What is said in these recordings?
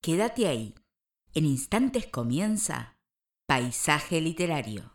Quédate ahí. En instantes comienza Paisaje Literario.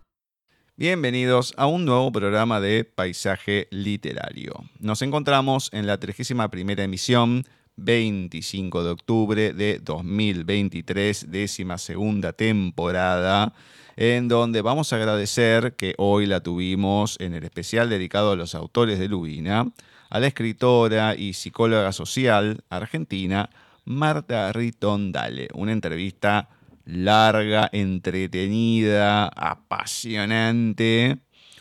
Bienvenidos a un nuevo programa de Paisaje Literario. Nos encontramos en la 31 emisión, 25 de octubre de 2023, décima segunda temporada, en donde vamos a agradecer que hoy la tuvimos en el especial dedicado a los autores de Lubina, a la escritora y psicóloga social argentina Marta Ritondale. Una entrevista larga, entretenida, apasionante,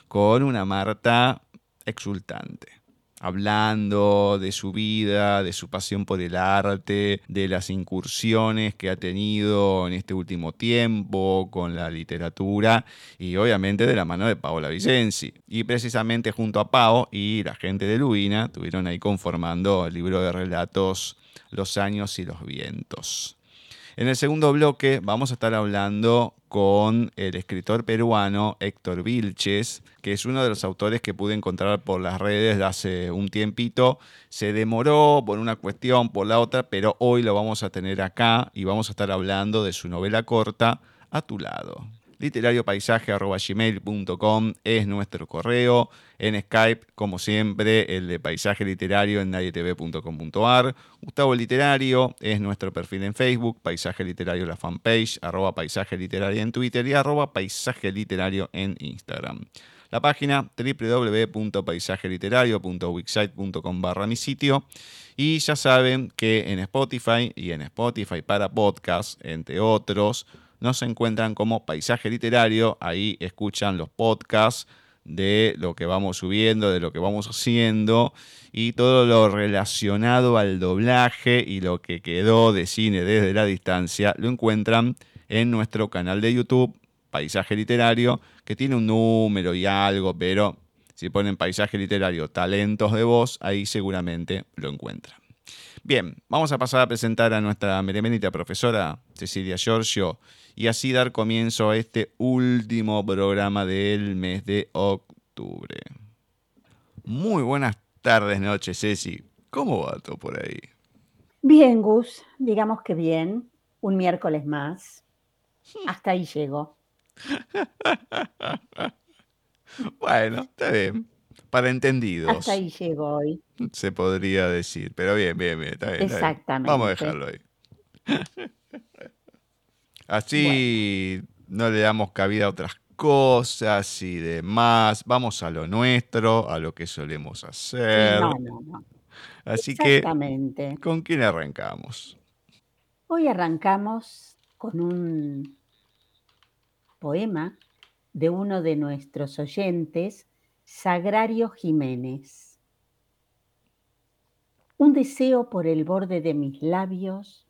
con una Marta exultante hablando de su vida, de su pasión por el arte, de las incursiones que ha tenido en este último tiempo con la literatura y obviamente de la mano de Paola Vicenzi. Y precisamente junto a Pao y la gente de Lubina estuvieron ahí conformando el libro de relatos Los años y los vientos. En el segundo bloque vamos a estar hablando con el escritor peruano Héctor Vilches, que es uno de los autores que pude encontrar por las redes de hace un tiempito. Se demoró por una cuestión, por la otra, pero hoy lo vamos a tener acá y vamos a estar hablando de su novela corta, A tu lado literariopaisaje.gmail.com es nuestro correo. En Skype, como siempre, el de Paisaje Literario en nadietv.com.ar. Gustavo Literario es nuestro perfil en Facebook, Paisaje Literario la fanpage, arroba Paisaje Literario en Twitter y arroba Paisaje Literario en Instagram. La página www.paisajeliterario.wixsite.com barra mi sitio. Y ya saben que en Spotify y en Spotify para podcast, entre otros, nos encuentran como Paisaje Literario. Ahí escuchan los podcasts de lo que vamos subiendo, de lo que vamos haciendo y todo lo relacionado al doblaje y lo que quedó de cine desde la distancia lo encuentran en nuestro canal de YouTube, Paisaje Literario, que tiene un número y algo, pero si ponen Paisaje Literario, talentos de voz, ahí seguramente lo encuentran. Bien, vamos a pasar a presentar a nuestra meremenita profesora Cecilia Giorgio y así dar comienzo a este último programa del mes de octubre. Muy buenas tardes, noches, Ceci. ¿Cómo va todo por ahí? Bien, Gus, digamos que bien. Un miércoles más. Hasta ahí llego. bueno, está bien. Para entendidos. Hasta ahí llego hoy. Se podría decir, pero bien, bien, bien. Está bien Exactamente. Vamos a dejarlo ahí. Así no le damos cabida a otras cosas y demás. Vamos a lo nuestro, a lo que solemos hacer. No, no, no. Así que, ¿con quién arrancamos? Hoy arrancamos con un poema de uno de nuestros oyentes, Sagrario Jiménez. Un deseo por el borde de mis labios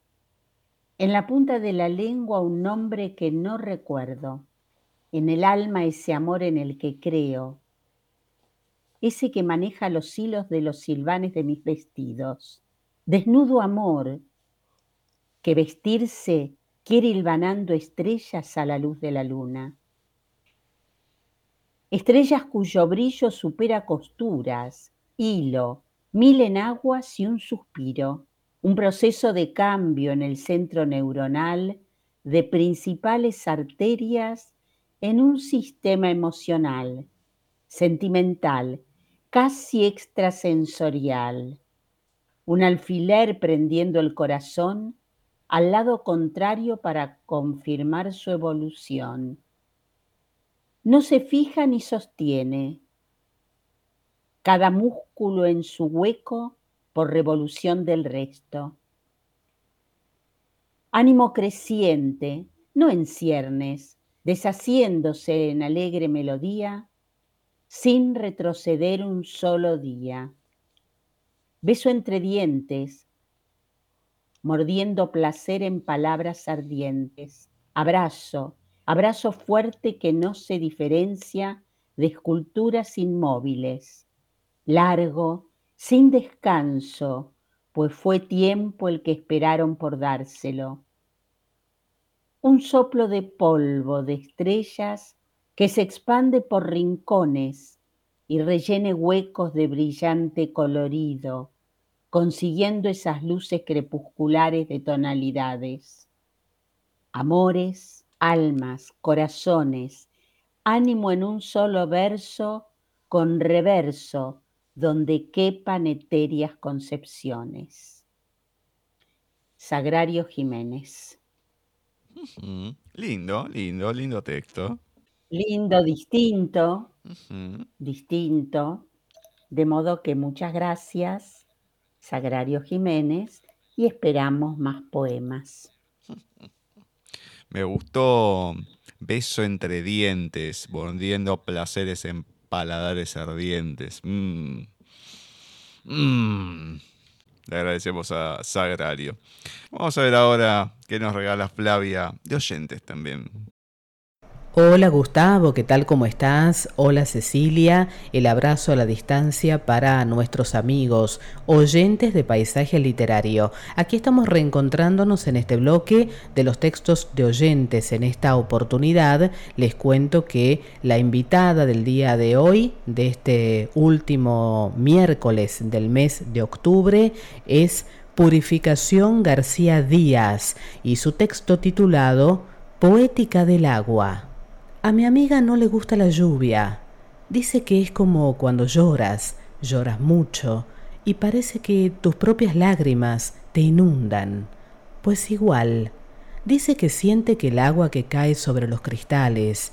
en la punta de la lengua un nombre que no recuerdo. En el alma ese amor en el que creo. Ese que maneja los hilos de los silvanes de mis vestidos. Desnudo amor que vestirse quiere hilvanando estrellas a la luz de la luna. Estrellas cuyo brillo supera costuras, hilo, mil enaguas y un suspiro un proceso de cambio en el centro neuronal de principales arterias en un sistema emocional, sentimental, casi extrasensorial. Un alfiler prendiendo el corazón al lado contrario para confirmar su evolución. No se fija ni sostiene. Cada músculo en su hueco por revolución del resto. Ánimo creciente, no en ciernes, deshaciéndose en alegre melodía, sin retroceder un solo día. Beso entre dientes, mordiendo placer en palabras ardientes. Abrazo, abrazo fuerte que no se diferencia de esculturas inmóviles. Largo, sin descanso, pues fue tiempo el que esperaron por dárselo. Un soplo de polvo de estrellas que se expande por rincones y rellene huecos de brillante colorido, consiguiendo esas luces crepusculares de tonalidades. Amores, almas, corazones, ánimo en un solo verso con reverso, donde quepan etéreas concepciones. Sagrario Jiménez. Lindo, lindo, lindo texto. Lindo, distinto, distinto. De modo que muchas gracias Sagrario Jiménez y esperamos más poemas. Me gustó Beso entre dientes, mordiendo placeres en paladares ardientes. Mm. Mm. Le agradecemos a Sagrario. Vamos a ver ahora qué nos regala Flavia de oyentes también. Hola Gustavo, ¿qué tal? ¿Cómo estás? Hola Cecilia, el abrazo a la distancia para nuestros amigos, oyentes de paisaje literario. Aquí estamos reencontrándonos en este bloque de los textos de oyentes. En esta oportunidad les cuento que la invitada del día de hoy, de este último miércoles del mes de octubre, es Purificación García Díaz y su texto titulado Poética del agua. A mi amiga no le gusta la lluvia. Dice que es como cuando lloras, lloras mucho, y parece que tus propias lágrimas te inundan. Pues igual, dice que siente que el agua que cae sobre los cristales,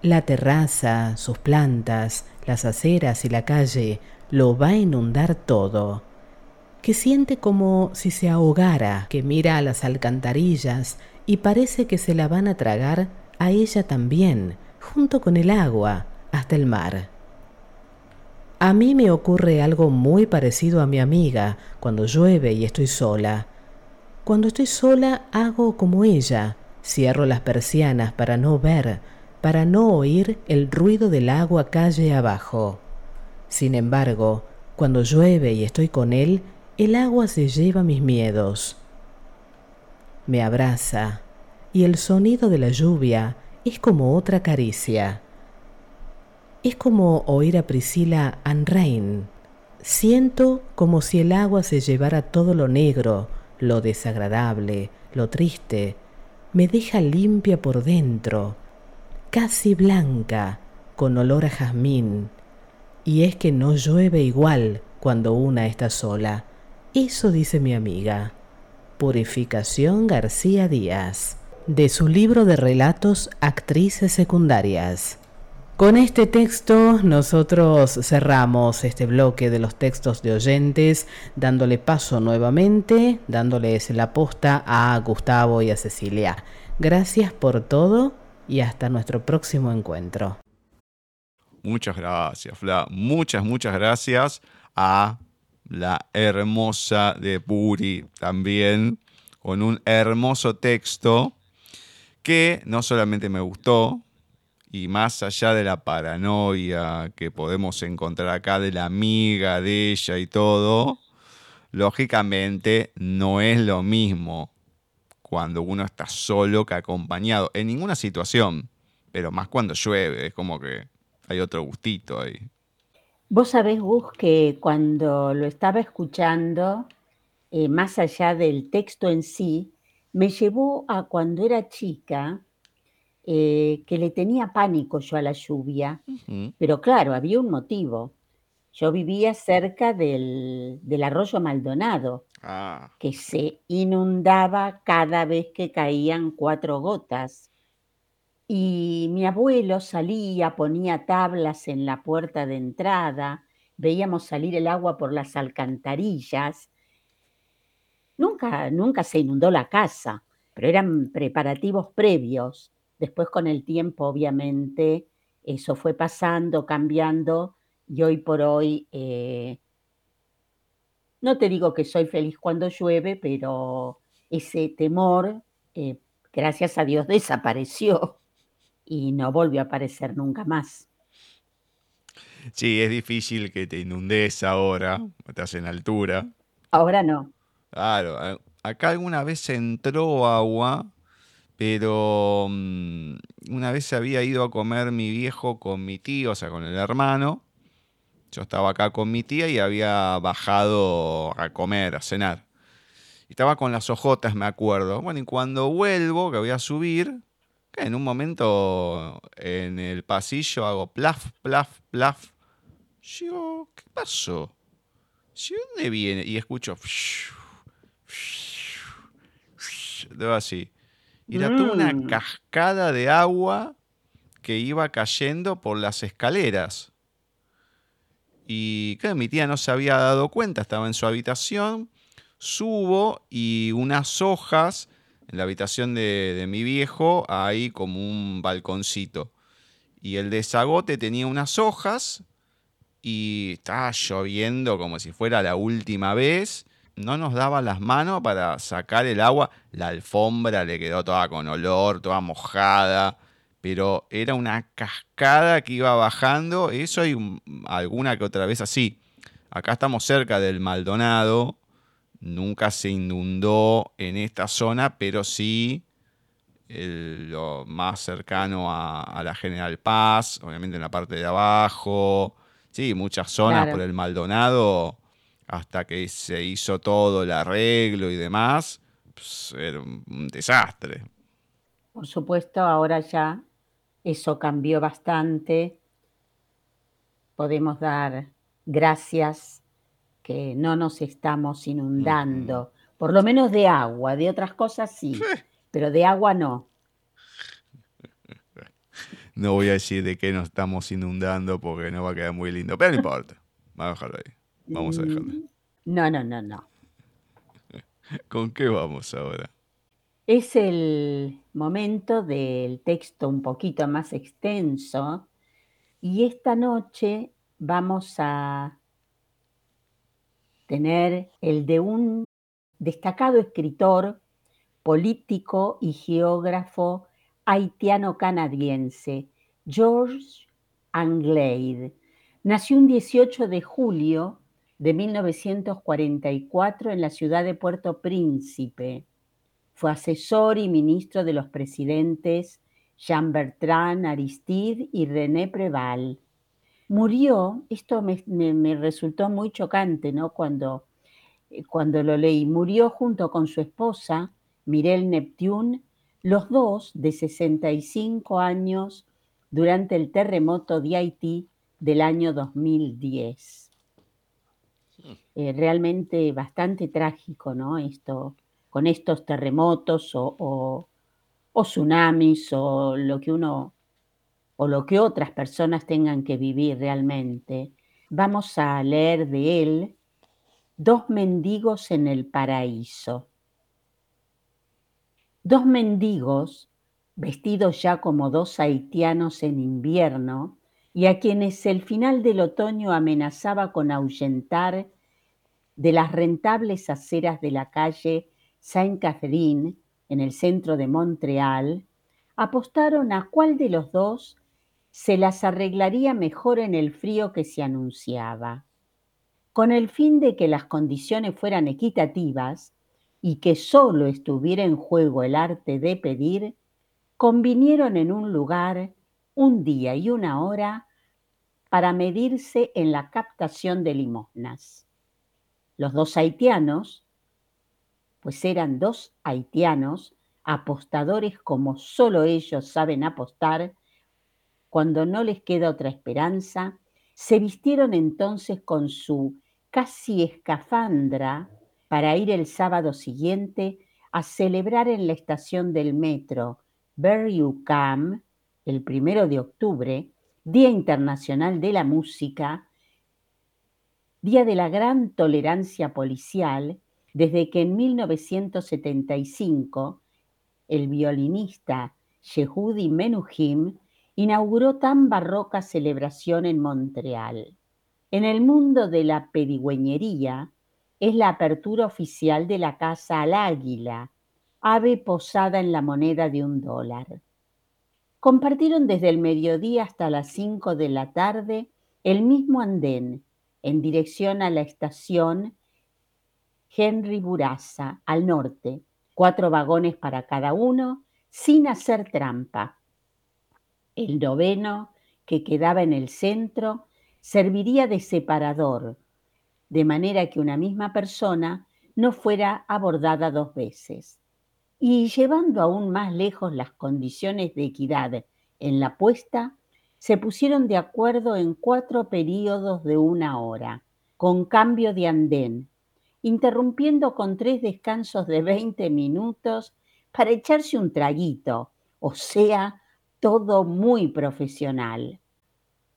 la terraza, sus plantas, las aceras y la calle, lo va a inundar todo. Que siente como si se ahogara, que mira a las alcantarillas y parece que se la van a tragar a ella también, junto con el agua, hasta el mar. A mí me ocurre algo muy parecido a mi amiga cuando llueve y estoy sola. Cuando estoy sola hago como ella, cierro las persianas para no ver, para no oír el ruido del agua calle abajo. Sin embargo, cuando llueve y estoy con él, el agua se lleva mis miedos. Me abraza, y el sonido de la lluvia es como otra caricia. Es como oír a Priscila Anrain. Siento como si el agua se llevara todo lo negro, lo desagradable, lo triste. Me deja limpia por dentro, casi blanca, con olor a jazmín. Y es que no llueve igual cuando una está sola. Eso dice mi amiga. Purificación García Díaz de su libro de relatos Actrices Secundarias. Con este texto nosotros cerramos este bloque de los textos de oyentes, dándole paso nuevamente, dándoles la posta a Gustavo y a Cecilia. Gracias por todo y hasta nuestro próximo encuentro. Muchas gracias, Fla. Muchas, muchas gracias a la hermosa de Puri también, con un hermoso texto que no solamente me gustó, y más allá de la paranoia que podemos encontrar acá de la amiga de ella y todo, lógicamente no es lo mismo cuando uno está solo que acompañado, en ninguna situación, pero más cuando llueve, es como que hay otro gustito ahí. Vos sabés, Gus, que cuando lo estaba escuchando, eh, más allá del texto en sí, me llevó a cuando era chica, eh, que le tenía pánico yo a la lluvia, pero claro, había un motivo. Yo vivía cerca del, arroyo Maldonado, ah. que se inundaba cada vez que caían cuatro gotas. Y mi abuelo salía, ponía tablas en la puerta de entrada, veíamos salir el agua por las alcantarillas Nunca, nunca se inundó la casa, pero eran preparativos previos. Después con el tiempo, obviamente, eso fue pasando, cambiando, y hoy por hoy, eh, no te digo que soy feliz cuando llueve, pero ese temor, eh, gracias a Dios, desapareció y no volvió a aparecer nunca más. Sí, es difícil que te inundes ahora, estás en altura. Ahora no. Claro, acá alguna vez entró agua, pero mm, una vez se había ido a comer mi viejo con mi tío, o sea, con el hermano, Yo estaba acá con mi tía y había bajado a comer, a cenar. Estaba con las ojotas, me acuerdo. Bueno, y cuando vuelvo, que voy a subir, en un momento en el pasillo hago plaf, plaf, plaf. Yo, ¿qué pasó? ¿De dónde viene? Y escucho. Debo así. Y era toda una Mm. cascada de agua que iba cayendo por las escaleras. Y claro, mi tía no se había dado cuenta, estaba en su habitación. Subo y unas hojas en la habitación de, de mi viejo hay como un balconcito. Y el desagote tenía unas hojas y estaba lloviendo como si fuera la última vez. No nos daba las manos para sacar el agua. La alfombra le quedó toda con olor, toda mojada. Pero era una cascada que iba bajando. Eso y un- alguna que otra vez así. Acá estamos cerca del Maldonado. Nunca se inundó en esta zona, pero sí el- lo más cercano a, a la General Paz, obviamente en la parte de abajo. Sí, muchas zonas Claro. por el Maldonado, hasta que se hizo todo el arreglo y demás, pues, era un, desastre. Por supuesto, ahora ya eso cambió bastante. Podemos dar gracias que no nos estamos inundando, por lo menos de agua, de otras cosas sí, pero de agua no. No voy a decir de qué nos estamos inundando porque no va a quedar muy lindo, pero no importa. Vamos a dejarlo ahí. Vamos a dejarlo. ahí. No, no, no, no. ¿Con qué vamos ahora? Es el momento del texto un poquito más extenso y esta noche vamos a tener el de un destacado escritor, político y geógrafo haitiano-canadiense, George Anglade. Nació un 18 de julio de 1944 en la ciudad de Puerto Príncipe. Fue asesor y ministro de los presidentes Jean-Bertrand Aristide y René Preval. Murió, esto me, me- me resultó muy chocante, ¿no? Cuando, eh, cuando lo leí, murió junto con su esposa, Mirel Neptune, los dos de 65 años durante el terremoto de Haití del año 2010. Eh, realmente bastante trágico, ¿no? Esto, con estos terremotos o, tsunamis o lo que uno o lo que otras personas tengan que vivir realmente. Vamos a leer de él Dos mendigos en el paraíso. Dos mendigos, vestidos ya como dos haitianos en invierno, y a quienes el final del otoño amenazaba con ahuyentar de las rentables aceras de la calle Saint-Catherine, en el centro de Montreal, apostaron a cuál de los dos se las arreglaría mejor en el frío que se anunciaba. Con el fin de que las condiciones fueran equitativas y que solo estuviera en juego el arte de pedir, convinieron en un lugar, un día y una hora para medirse en la captación de limosnas. Los dos haitianos, pues eran dos haitianos, apostadores como solo ellos saben apostar, cuando no les queda otra esperanza, se vistieron entonces con su casi escafandra para ir el sábado siguiente a celebrar en la estación del metro Berry-UQAM, el primero de octubre, Día Internacional de la Música, Día de la Gran Tolerancia Policial, desde que en 1975 el violinista Yehudi Menuhin inauguró tan barroca celebración en Montreal. En el mundo de la pedigüeñería es la apertura oficial de la Casa al Águila, ave posada en la moneda de un dólar. Compartieron desde el mediodía hasta las 5 de la tarde el mismo andén en dirección a la estación Henry Buraza, al norte, cuatro vagones para cada uno, sin hacer trampa. El noveno, que quedaba en el centro, serviría de separador, de manera que una misma persona no fuera abordada dos veces. Y llevando aún más lejos las condiciones de equidad en la puesta, se pusieron de acuerdo en cuatro períodos de una hora, con cambio de andén, interrumpiendo con tres descansos de 20 minutos para echarse un traguito, o sea, todo muy profesional.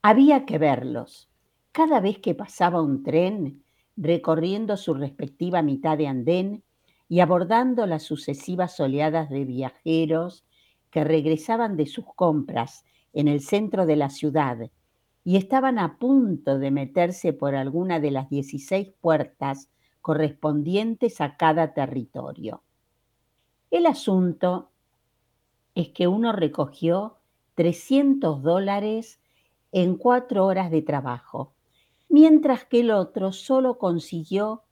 Había que verlos. Cada vez que pasaba un tren, recorriendo su respectiva mitad de andén y abordando las sucesivas oleadas de viajeros que regresaban de sus compras en el centro de la ciudad y estaban a punto de meterse por alguna de las 16 puertas correspondientes a cada territorio. El asunto es que uno recogió 300 dólares en cuatro horas de trabajo, mientras que el otro solo consiguió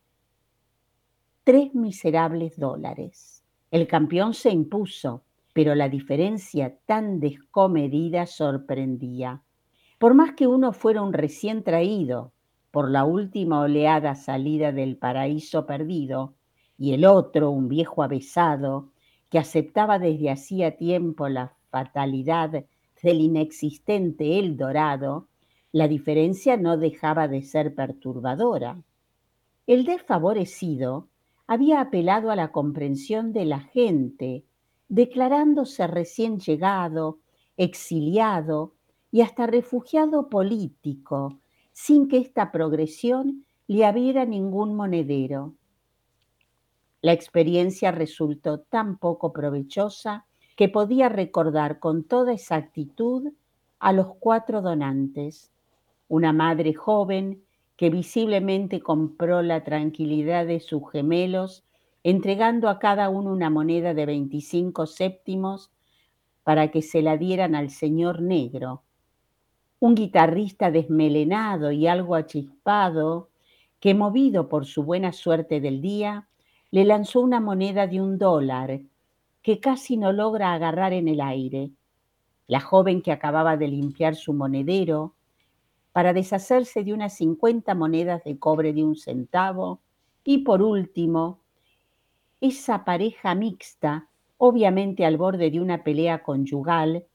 tres miserables dólares. El campeón se impuso, pero la diferencia tan descomedida sorprendía. Por más que uno fuera un recién traído por la última oleada salida del paraíso perdido, y el otro un viejo avesado que aceptaba desde hacía tiempo la fatalidad del inexistente El Dorado, la diferencia no dejaba de ser perturbadora. El desfavorecido había apelado a la comprensión de la gente, declarándose recién llegado, exiliado y hasta refugiado político, sin que esta progresión le abriera ningún monedero. La experiencia resultó tan poco provechosa que podía recordar con toda exactitud a los cuatro donantes, una madre joven que visiblemente compró la tranquilidad de sus gemelos, entregando a cada uno una moneda de 25 séptimos para que se la dieran al señor negro, un guitarrista desmelenado y algo achispado, que movido por su buena suerte del día, le lanzó una moneda de un dólar que casi no logra agarrar en el aire. La joven que acababa de limpiar su monedero para deshacerse de unas 50 monedas de cobre de un centavo. Y por último, esa pareja mixta, obviamente al borde de una pelea conyugal,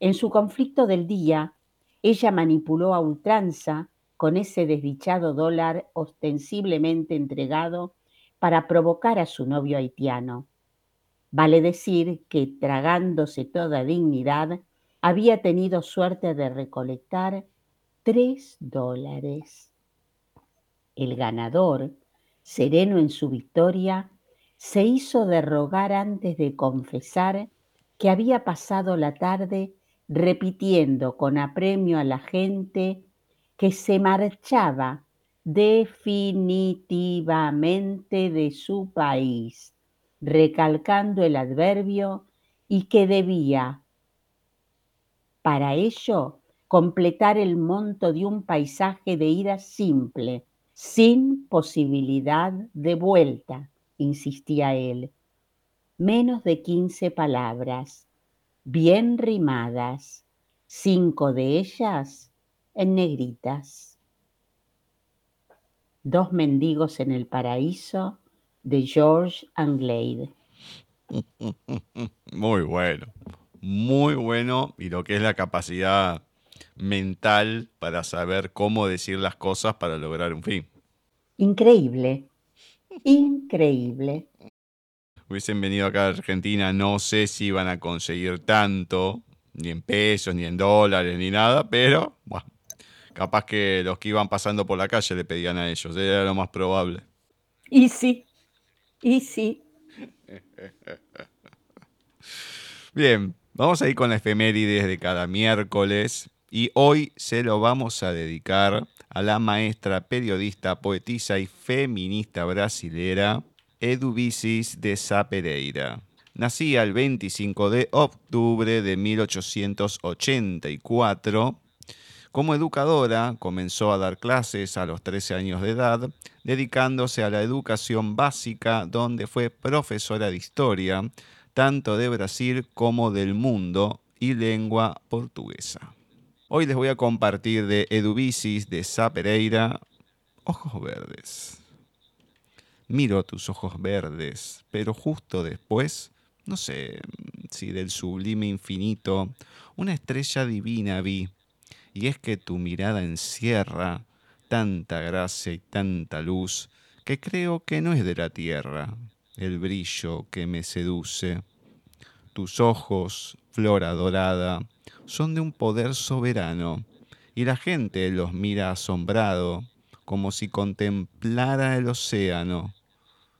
en su conflicto del día, ella manipuló a ultranza con ese desdichado dólar ostensiblemente entregado para provocar a su novio haitiano. Vale decir que, tragándose toda dignidad, había tenido suerte de recolectar tres dólares. El ganador, sereno en su victoria, se hizo de rogar antes de confesar que había pasado la tarde repitiendo con apremio a la gente que se marchaba definitivamente de su país, recalcando el adverbio y que debía, para ello, completar el monto de un paisaje de ida simple, sin posibilidad de vuelta, insistía él. Menos de quince palabras, bien rimadas, cinco de ellas en negritas. Dos mendigos en el paraíso de George Anglade. Muy bueno, muy bueno y lo que es la capacidad mental para saber cómo decir las cosas para lograr un fin. Increíble, increíble. Hubiesen venido acá a Argentina, no sé si iban a conseguir tanto, ni en pesos, ni en dólares, ni nada, pero bueno, Capaz que los que iban pasando por la calle le pedían a ellos, era lo más probable. Y sí, y sí. Bien, vamos a ir con la efemérides de cada miércoles y hoy se lo vamos a dedicar a la maestra, periodista, poetisa y feminista brasilera Eduvisis de Sapereira. Nacía el 25 de octubre de 1884 como educadora, comenzó a dar clases a los 13 años de edad, dedicándose a la educación básica, donde fue profesora de historia, tanto de Brasil como del mundo, y lengua portuguesa. Hoy les voy a compartir de Edubicis de Sa Pereira, Ojos Verdes. Miro tus ojos verdes, pero justo después, no sé si del sublime infinito, una estrella divina vi, y es que tu mirada encierra tanta gracia y tanta luz, que creo que no es de la tierra el brillo que me seduce. Tus ojos, flora dorada, son de un poder soberano, y la gente los mira asombrado, como si contemplara el océano.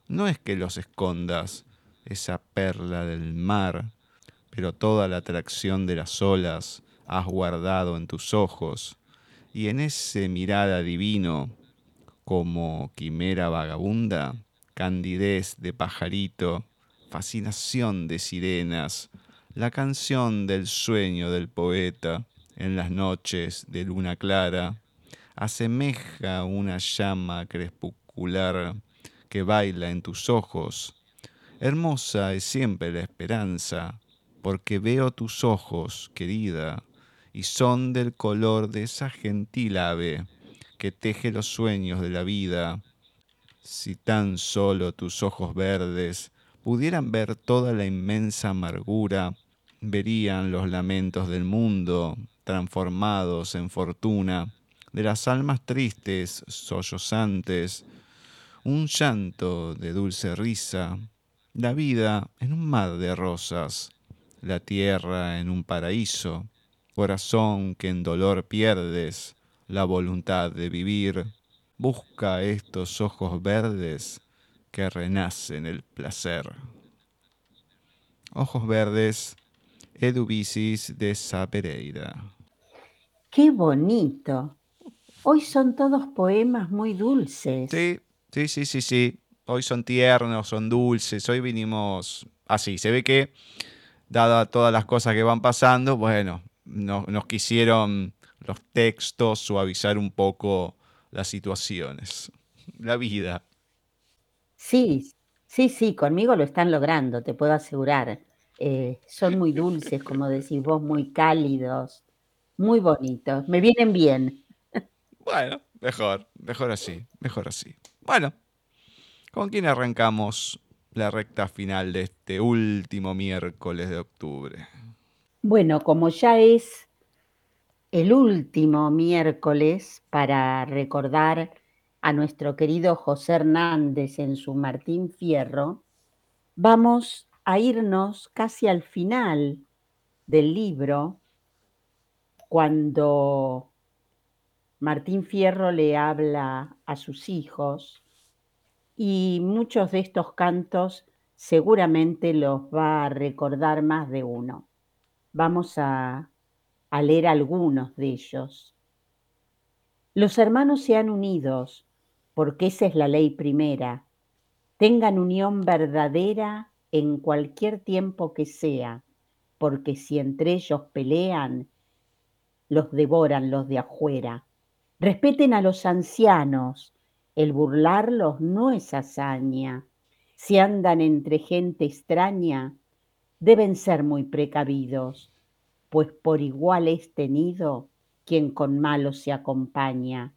No es que los escondas, esa perla del mar, pero toda la atracción de las olas has guardado en tus ojos, y en ese mirada divino, como quimera vagabunda, candidez de pajarito, fascinación de sirenas, la canción del sueño del poeta en las noches de luna clara, asemeja una llama crepuscular que baila en tus ojos. Hermosa es siempre la esperanza, porque veo tus ojos, querida, y son del color de esa gentil ave que teje los sueños de la vida. Si tan solo tus ojos verdes pudieran ver toda la inmensa amargura verían los lamentos del mundo transformados en fortuna, de las almas tristes, sollozantes, un llanto de dulce risa, la vida en un mar de rosas, la tierra en un paraíso, corazón que en dolor pierdes la voluntad de vivir, busca estos ojos verdes que renacen el placer. Ojos verdes Edubicis de Sa Pereira. ¡Qué bonito! Hoy son todos poemas muy dulces. Sí, sí, sí, sí, sí. Hoy son tiernos, son dulces. Hoy vinimos así. Se ve que, dada todas las cosas que van pasando, bueno, nos quisieron los textos suavizar un poco las situaciones. La vida. Sí, sí, sí, conmigo lo están logrando, te puedo asegurar. Eh, son muy dulces, como decís vos, muy cálidos, muy bonitos, me vienen bien. Bueno, mejor, mejor así, mejor así. Bueno, ¿con quién arrancamos la recta final de este último miércoles de octubre? Bueno, como ya es el último miércoles para recordar a nuestro querido José Hernández en su Martín Fierro, vamos a irnos casi al final del libro, cuando Martín Fierro le habla a sus hijos y muchos de estos cantos seguramente los va a recordar más de uno. Vamos a, a leer algunos de ellos. Los hermanos sean unidos, porque esa es la ley primera. Tengan unión verdadera en cualquier tiempo que sea, porque si entre ellos pelean, los devoran los de afuera. Respeten a los ancianos, el burlarlos no es hazaña. Si andan entre gente extraña, deben ser muy precavidos, pues por igual es tenido quien con malos se acompaña.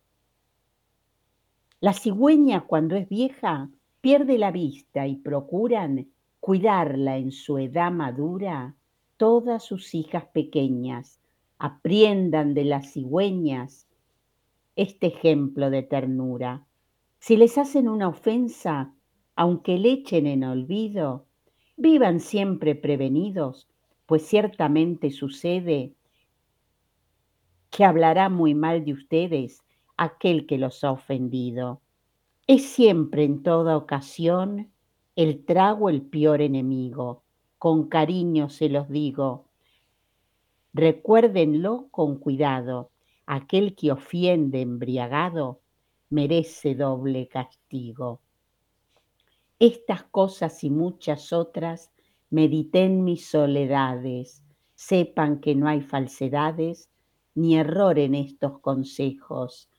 La cigüeña cuando es vieja pierde la vista y procuran cuidarla en su edad madura, todas sus hijas pequeñas apriendan de las cigüeñas este ejemplo de ternura. Si les hacen una ofensa, aunque le echen en olvido, vivan siempre prevenidos, pues ciertamente sucede que hablará muy mal de ustedes aquel que los ha ofendido. Es siempre en toda ocasión el trago el peor enemigo. Con cariño se los digo. Recuérdenlo con cuidado. Aquel que ofiende embriagado merece doble castigo. Estas cosas y muchas otras mediten mis soledades. Sepan que no hay falsedades ni error en estos consejos.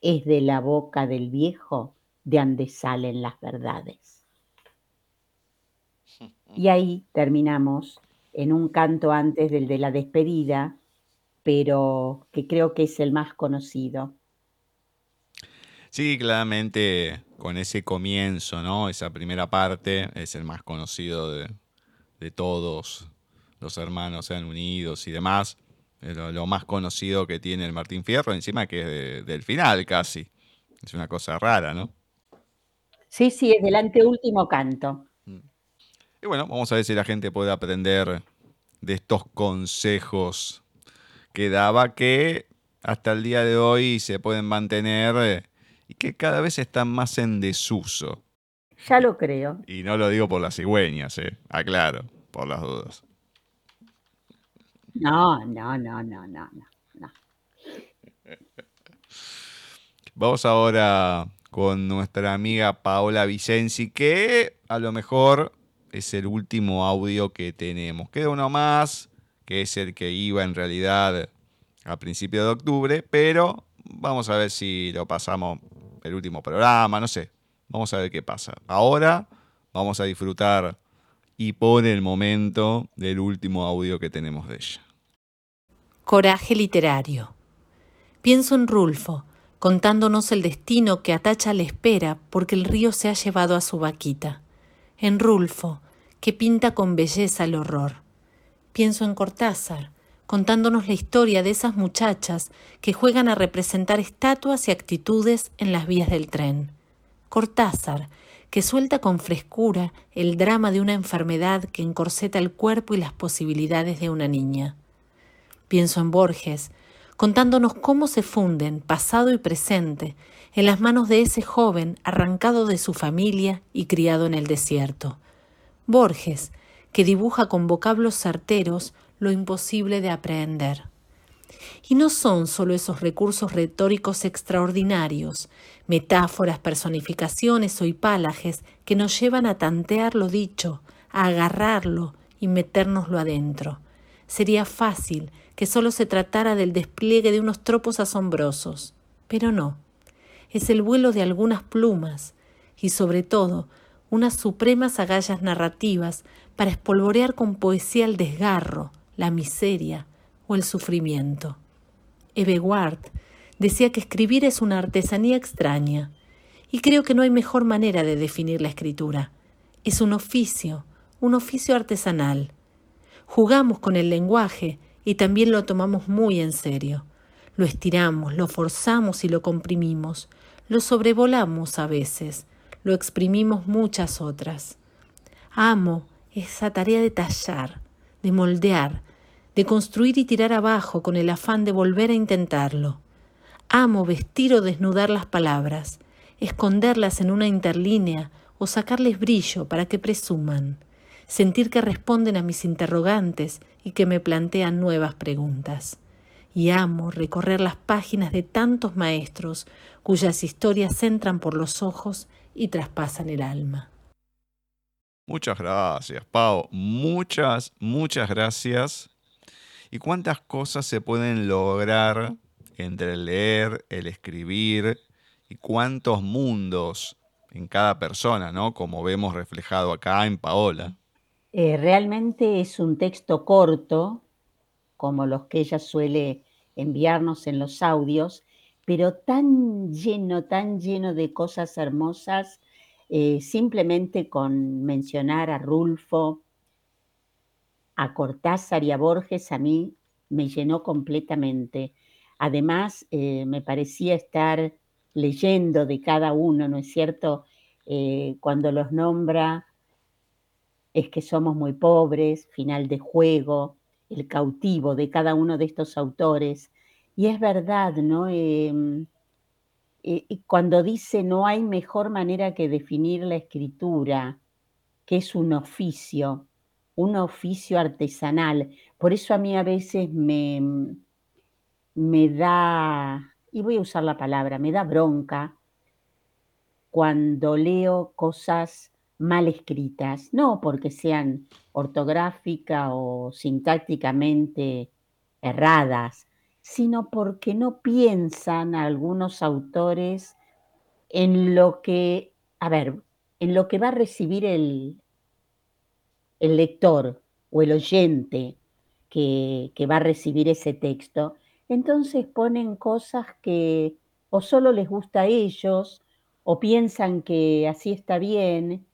Es de la boca del viejo de donde salen las verdades. Y ahí terminamos en un canto antes del de la despedida, pero que creo que es el más conocido. Sí, claramente con ese comienzo, ¿no? Esa primera parte es el más conocido de, todos los hermanos sean unidos y demás. Lo, más conocido que tiene el Martín Fierro, encima que es del final casi. Es una cosa rara, ¿no? Sí, sí, es del anteúltimo canto. Mm. Y bueno, vamos a ver si la gente puede aprender de estos consejos que daba que hasta el día de hoy se pueden mantener eh, y que cada vez están más en desuso. Ya lo creo. Y no lo digo por las cigüeñas, eh. aclaro, por las dudas. No, no, no, no, no, no. Vamos ahora con nuestra amiga Paola Vicenzi, que a lo mejor es el último audio que tenemos. Queda uno más, que es el que iba en realidad a principios de octubre, pero vamos a ver si lo pasamos el último programa, no sé. Vamos a ver qué pasa. Ahora vamos a disfrutar y pone el momento del último audio que tenemos de ella. Coraje literario. Pienso en Rulfo, contándonos el destino que Atacha le espera porque el río se ha llevado a su vaquita. En Rulfo, que pinta con belleza el horror. Pienso en Cortázar, contándonos la historia de esas muchachas que juegan a representar estatuas y actitudes en las vías del tren. Cortázar, que suelta con frescura el drama de una enfermedad que encorseta el cuerpo y las posibilidades de una niña. Pienso en Borges, contándonos cómo se funden pasado y presente en las manos de ese joven arrancado de su familia y criado en el desierto. Borges, que dibuja con vocablos certeros lo imposible de aprehender. Y no son solo esos recursos retóricos extraordinarios, metáforas, personificaciones o hipálages que nos llevan a tantear lo dicho, a agarrarlo y metérnoslo adentro. Sería fácil que solo se tratara del despliegue de unos tropos asombrosos, pero no. Es el vuelo de algunas plumas y sobre todo unas supremas agallas narrativas para espolvorear con poesía el desgarro, la miseria o el sufrimiento. Ebeward decía que escribir es una artesanía extraña, y creo que no hay mejor manera de definir la escritura. Es un oficio, un oficio artesanal. Jugamos con el lenguaje y también lo tomamos muy en serio. Lo estiramos, lo forzamos y lo comprimimos, lo sobrevolamos a veces, lo exprimimos muchas otras. Amo esa tarea de tallar, de moldear, de construir y tirar abajo con el afán de volver a intentarlo. Amo vestir o desnudar las palabras, esconderlas en una interlínea o sacarles brillo para que presuman, sentir que responden a mis interrogantes y que me plantean nuevas preguntas. Y amo recorrer las páginas de tantos maestros cuyas historias entran por los ojos y traspasan el alma. Muchas gracias, Pau. Muchas, muchas gracias. ¿Y cuántas cosas se pueden lograr entre el leer, el escribir y cuántos mundos en cada persona, ¿no? Como vemos reflejado acá en Paola. Eh, realmente es un texto corto, como los que ella suele enviarnos en los audios, pero tan lleno, tan lleno de cosas hermosas eh, simplemente con mencionar a Rulfo, a Cortázar y a Borges, a mí me llenó completamente. Además, eh, me parecía estar leyendo de cada uno, ¿no es cierto? Eh, cuando los nombra, es que somos muy pobres, final de juego, el cautivo de cada uno de estos autores. Y es verdad, ¿no? Em, y cuando dice no hay mejor manera que definir la escritura, que es un oficio, un oficio artesanal. Por eso a mí a veces me, me da, y voy a usar la palabra, me da bronca cuando leo cosas mal escritas, no porque sean ortográfica o sintácticamente erradas, sino porque no piensan algunos autores en lo que, a ver, en lo que va a recibir el, el lector o el oyente, que, que va a recibir ese texto, entonces ponen cosas que o solo les gusta a ellos o piensan que así está bien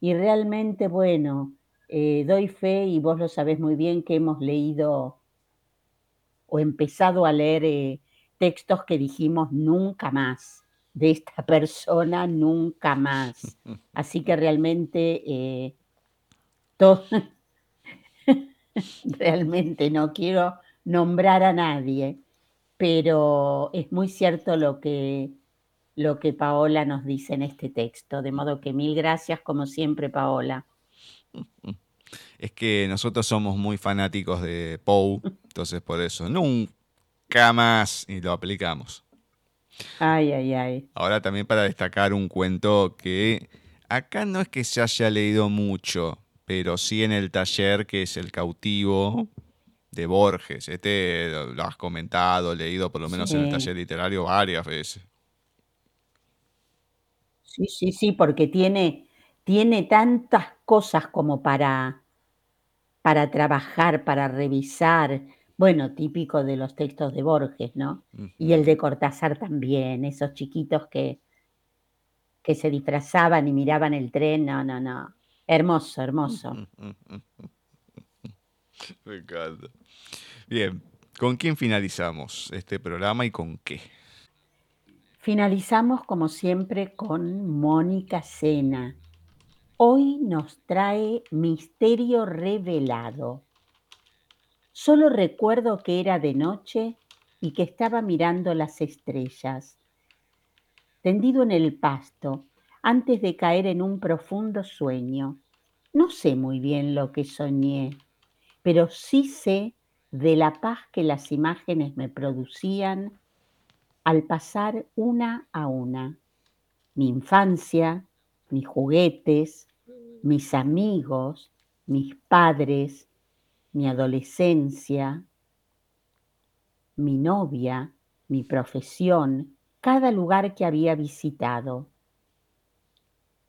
y realmente, bueno, eh, doy fe y vos lo sabés muy bien que hemos leído o empezado a leer eh, textos que dijimos nunca más, de esta persona nunca más. Así que realmente, eh, realmente no quiero nombrar a nadie, pero es muy cierto lo que, lo que Paola nos dice en este texto. De modo que mil gracias, como siempre, Paola. Es que nosotros somos muy fanáticos de Poe, entonces por eso nunca más y lo aplicamos. Ay, ay, ay. Ahora también para destacar un cuento que acá no es que se haya leído mucho, pero sí en el taller que es El cautivo de Borges. Este lo has comentado, leído por lo menos en el taller literario varias veces. Sí, sí, sí, porque tiene, tiene tantas cosas como para, para trabajar, para revisar. Bueno, típico de los textos de Borges, ¿no? Y el de Cortázar también, esos chiquitos que, que se disfrazaban y miraban el tren. No, no, no. Hermoso, hermoso. Me encanta. Bien, ¿con quién finalizamos este programa y con qué? Finalizamos como siempre con Mónica Sena. Hoy nos trae Misterio Revelado. Solo recuerdo que era de noche y que estaba mirando las estrellas. Tendido en el pasto, antes de caer en un profundo sueño. No sé muy bien lo que soñé, pero sí sé de la paz que las imágenes me producían al pasar una a una. Mi infancia, mis juguetes, mis amigos, mis padres, mi adolescencia, mi novia, mi profesión, cada lugar que había visitado.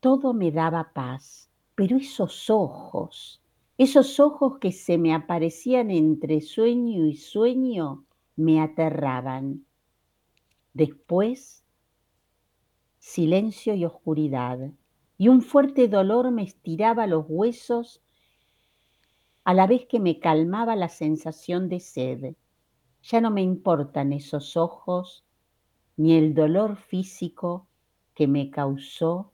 Todo me daba paz, pero esos ojos, esos ojos que se me aparecían entre sueño y sueño, me aterraban. Después, silencio y oscuridad, y un fuerte dolor me estiraba los huesos a la vez que me calmaba la sensación de sed. Ya no me importan esos ojos ni el dolor físico que me causó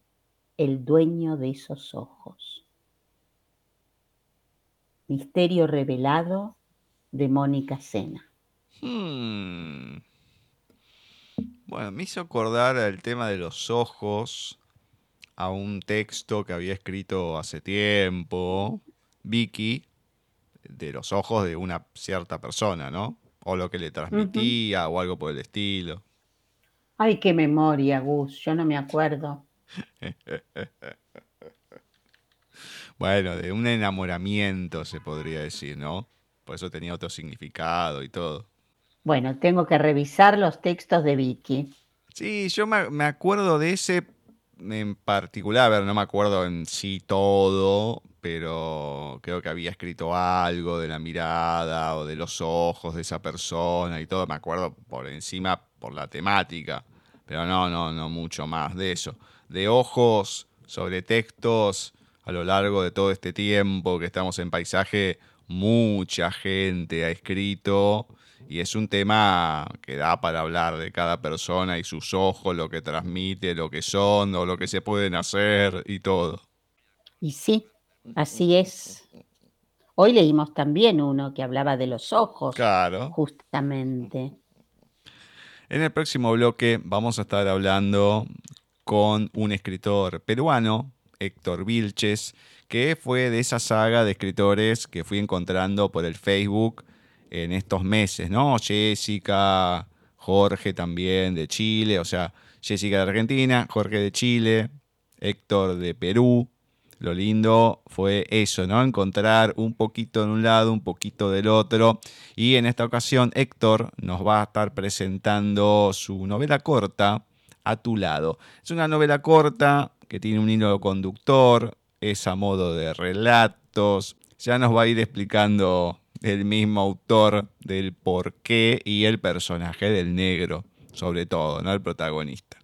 el dueño de esos ojos. Misterio revelado de Mónica Sena. Hmm. Bueno, me hizo acordar el tema de los ojos a un texto que había escrito hace tiempo, Vicky, de los ojos de una cierta persona, ¿no? O lo que le transmitía o algo por el estilo. Ay, qué memoria, Gus, yo no me acuerdo. bueno, de un enamoramiento se podría decir, ¿no? Por eso tenía otro significado y todo. Bueno, tengo que revisar los textos de Vicky. Sí, yo me, acuerdo de ese en particular, a ver, no me acuerdo en sí todo, pero creo que había escrito algo de la mirada o de los ojos de esa persona y todo, me acuerdo por encima por la temática, pero no, no, no mucho más de eso. De ojos sobre textos a lo largo de todo este tiempo que estamos en paisaje, mucha gente ha escrito y es un tema que da para hablar de cada persona y sus ojos, lo que transmite, lo que son o lo que se pueden hacer y todo. Y sí, así es. Hoy leímos también uno que hablaba de los ojos. Claro. Justamente. En el próximo bloque vamos a estar hablando con un escritor peruano, Héctor Vilches, que fue de esa saga de escritores que fui encontrando por el Facebook en estos meses, ¿no? Jessica, Jorge también de Chile, o sea, Jessica de Argentina, Jorge de Chile, Héctor de Perú. Lo lindo fue eso, ¿no? Encontrar un poquito de un lado, un poquito del otro. Y en esta ocasión Héctor nos va a estar presentando su novela corta, A tu lado. Es una novela corta que tiene un hilo conductor, es a modo de relatos. Ya nos va a ir explicando el mismo autor del porqué y el personaje del negro, sobre todo, ¿no? El protagonista.